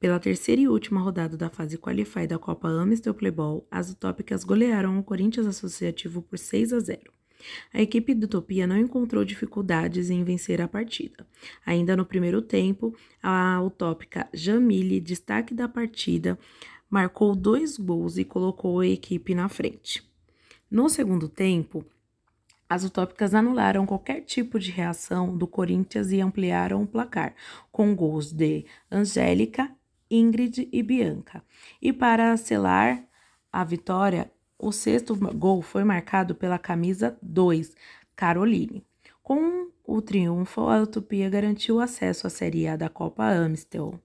Pela terceira e última rodada da fase Qualify da Copa Amistel Playball, as utópicas golearam o Corinthians Associativo por 6 a 0. A equipe do Utopia não encontrou dificuldades em vencer a partida. Ainda no primeiro tempo, a utópica Jamile, destaque da partida, marcou dois gols e colocou a equipe na frente. No segundo tempo, as utópicas anularam qualquer tipo de reação do Corinthians e ampliaram o placar, com gols de Angélica, Ingrid e Bianca. E para selar a vitória, o sexto gol foi marcado pela camisa 2, Caroline. Com o triunfo, a Utopia garantiu acesso à Série A da Copa Amistel.